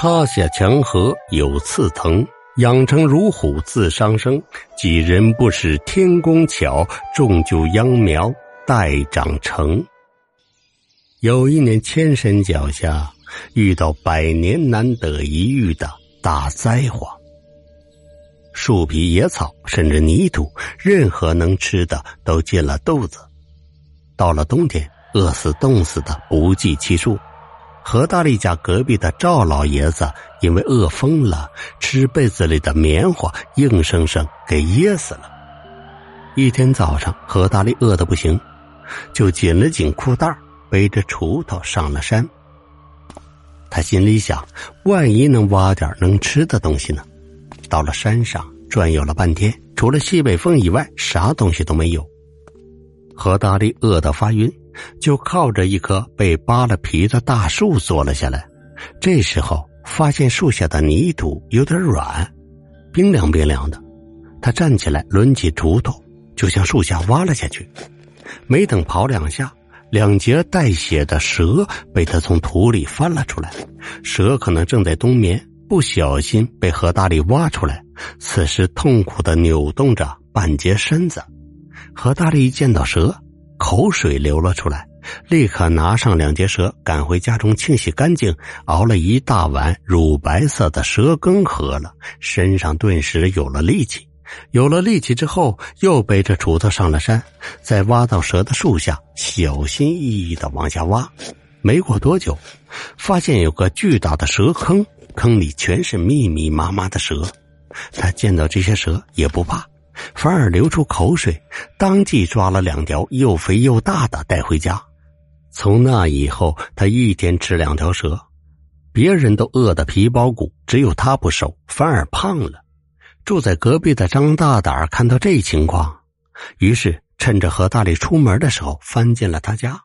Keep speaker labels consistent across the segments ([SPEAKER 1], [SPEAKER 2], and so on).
[SPEAKER 1] 插下墙河有刺藤，养成如虎自伤生。几人不识天公巧，种就秧苗待长成。有一年，千山脚下遇到百年难得一遇的大灾荒，树皮、野草，甚至泥土，任何能吃的都进了肚子。到了冬天，饿死、冻死的不计其数。何大力家隔壁的赵老爷子因为饿疯了，吃被子里的棉花，硬生生给噎死了。一天早上，何大力饿得不行，就紧了紧裤带背着锄头上了山。他心里想：万一能挖点能吃的东西呢？到了山上转悠了半天，除了西北风以外，啥东西都没有。何大力饿得发晕，就靠着一棵被扒了皮的大树坐了下来。这时候发现树下的泥土有点软，冰凉冰凉的。他站起来，抡起锄头就向树下挖了下去。没等刨两下。两节带血的蛇被他从土里翻了出来，蛇可能正在冬眠，不小心被何大力挖出来。此时痛苦的扭动着半截身子。何大力一见到蛇，口水流了出来，立刻拿上两节蛇，赶回家中清洗干净，熬了一大碗乳白色的蛇羹喝了，身上顿时有了力气。有了力气之后，又背着锄头上了山，在挖到蛇的树下，小心翼翼的往下挖。没过多久，发现有个巨大的蛇坑，坑里全是密密麻麻的蛇。他见到这些蛇也不怕，反而流出口水，当即抓了两条又肥又大的带回家。从那以后，他一天吃两条蛇，别人都饿得皮包骨，只有他不瘦，反而胖了。住在隔壁的张大胆看到这情况，于是趁着何大力出门的时候翻进了他家。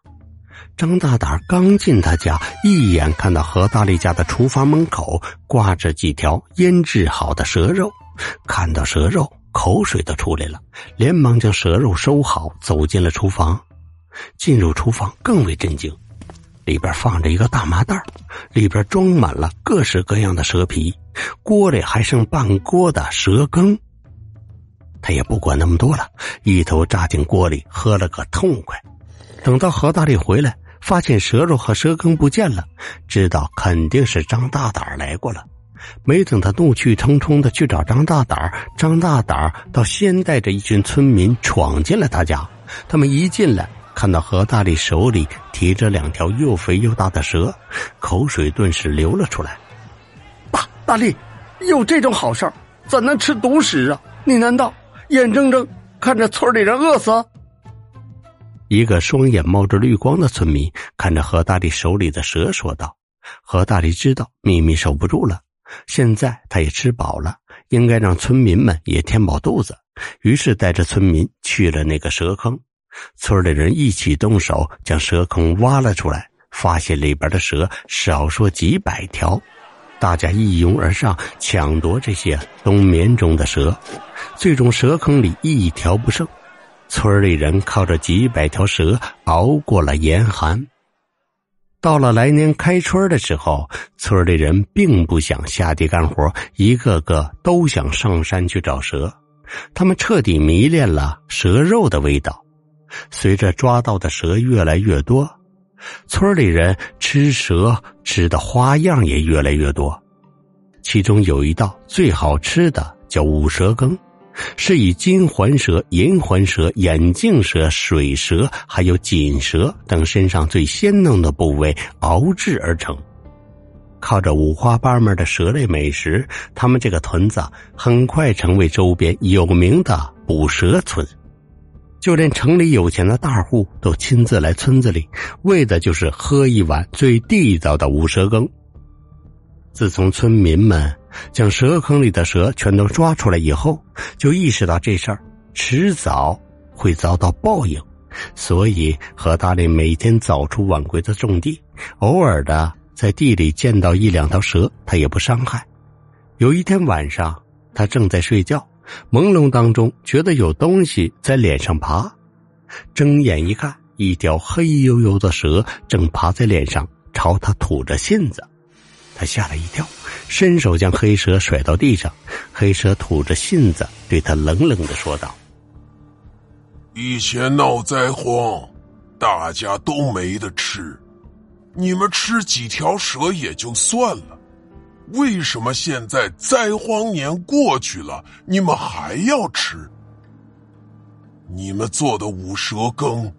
[SPEAKER 1] 张大胆刚进他家，一眼看到何大力家的厨房门口挂着几条腌制好的蛇肉，看到蛇肉，口水都出来了，连忙将蛇肉收好，走进了厨房。进入厨房更为震惊。里边放着一个大麻袋，里边装满了各式各样的蛇皮，锅里还剩半锅的蛇羹。他也不管那么多了，一头扎进锅里喝了个痛快。等到何大力回来，发现蛇肉和蛇羹不见了，知道肯定是张大胆来过了。没等他怒气冲冲的去找张大胆，张大胆倒先带着一群村民闯进了他家。他们一进来。看到何大力手里提着两条又肥又大的蛇，口水顿时流了出来。
[SPEAKER 2] 大大力，有这种好事怎能吃独食啊？你难道眼睁睁看着村里人饿死？
[SPEAKER 1] 一个双眼冒着绿光的村民看着何大力手里的蛇说道：“何大力知道秘密守不住了，现在他也吃饱了，应该让村民们也填饱肚子。”于是带着村民去了那个蛇坑。村里人一起动手，将蛇坑挖了出来，发现里边的蛇少说几百条，大家一拥而上抢夺这些冬眠中的蛇，最终蛇坑里一条不剩。村里人靠着几百条蛇熬过了严寒。到了来年开春的时候，村里人并不想下地干活，一个个都想上山去找蛇，他们彻底迷恋了蛇肉的味道。随着抓到的蛇越来越多，村里人吃蛇吃的花样也越来越多。其中有一道最好吃的叫五蛇羹，是以金环蛇、银环蛇、眼镜蛇、水蛇还有锦蛇等身上最鲜嫩的部位熬制而成。靠着五花八门的蛇类美食，他们这个屯子很快成为周边有名的捕蛇村。就连城里有钱的大户都亲自来村子里，为的就是喝一碗最地道的五蛇羹。自从村民们将蛇坑里的蛇全都抓出来以后，就意识到这事儿迟早会遭到报应，所以何大力每天早出晚归的种地，偶尔的在地里见到一两条蛇，他也不伤害。有一天晚上，他正在睡觉。朦胧当中，觉得有东西在脸上爬，睁眼一看，一条黑黝黝的蛇正爬在脸上，朝他吐着信子。他吓了一跳，伸手将黑蛇甩到地上。黑蛇吐着信子，对他冷冷的说道：“
[SPEAKER 3] 以前闹灾荒，大家都没得吃，你们吃几条蛇也就算了，为什么现在灾荒年过去了，你们还要吃？你们做的五蛇羹，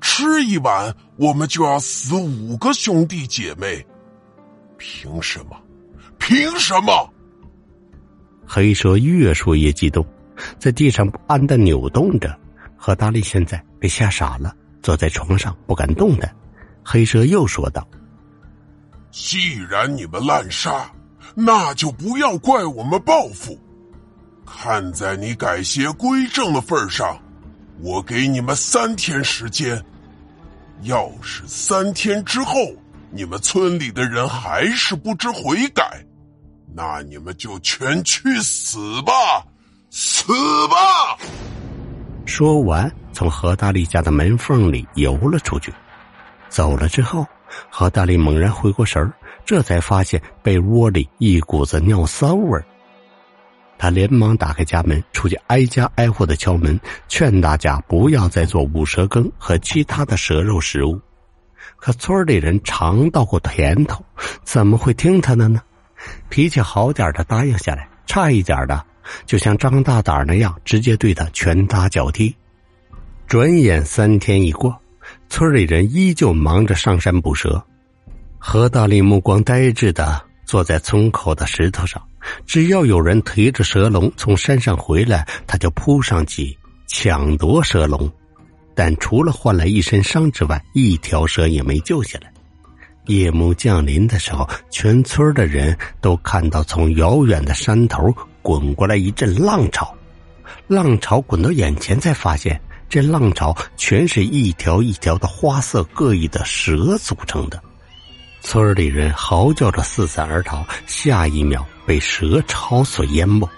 [SPEAKER 3] 吃一碗我们就要死五个兄弟姐妹。”凭什么？凭什么？
[SPEAKER 1] 黑蛇越说越激动，在地上不安的扭动着。何大力现在被吓傻了，坐在床上不敢动弹。黑蛇又说道：“
[SPEAKER 3] 既然你们滥杀，那就不要怪我们报复。看在你改邪归正的份上，我给你们三天时间。要是三天之后……”你们村里的人还是不知悔改，那你们就全去死吧，死吧！
[SPEAKER 1] 说完，从何大力家的门缝里游了出去。走了之后，何大力猛然回过神儿，这才发现被窝里一股子尿骚味儿。他连忙打开家门，出去挨家挨户的敲门，劝大家不要再做五蛇羹和其他的蛇肉食物。可村里人尝到过甜头，怎么会听他的呢？脾气好点的答应下来，差一点的就像张大胆那样，直接对他拳打脚踢。转眼三天一过，村里人依旧忙着上山捕蛇。何大力目光呆滞的坐在村口的石头上，只要有人提着蛇笼从山上回来，他就扑上去抢夺蛇笼。但除了换来一身伤之外，一条蛇也没救下来。夜幕降临的时候，全村的人都看到从遥远的山头滚过来一阵浪潮，浪潮滚到眼前，才发现这浪潮全是一条一条的花色各异的蛇组成的。村里人嚎叫着四散而逃，下一秒被蛇潮所淹没。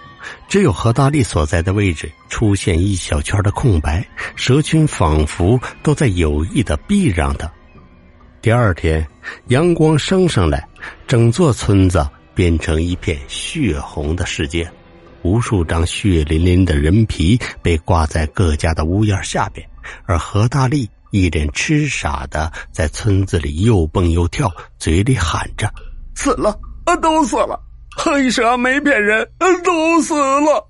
[SPEAKER 1] 只有何大力所在的位置出现一小圈的空白，蛇群仿佛都在有意的避让他。第二天，阳光升上来，整座村子变成一片血红的世界，无数张血淋淋的人皮被挂在各家的屋檐下边，而何大力一脸痴傻的在村子里又蹦又跳，嘴里喊着：“
[SPEAKER 2] 死了，都死了。”黑蛇没骗人，都死了。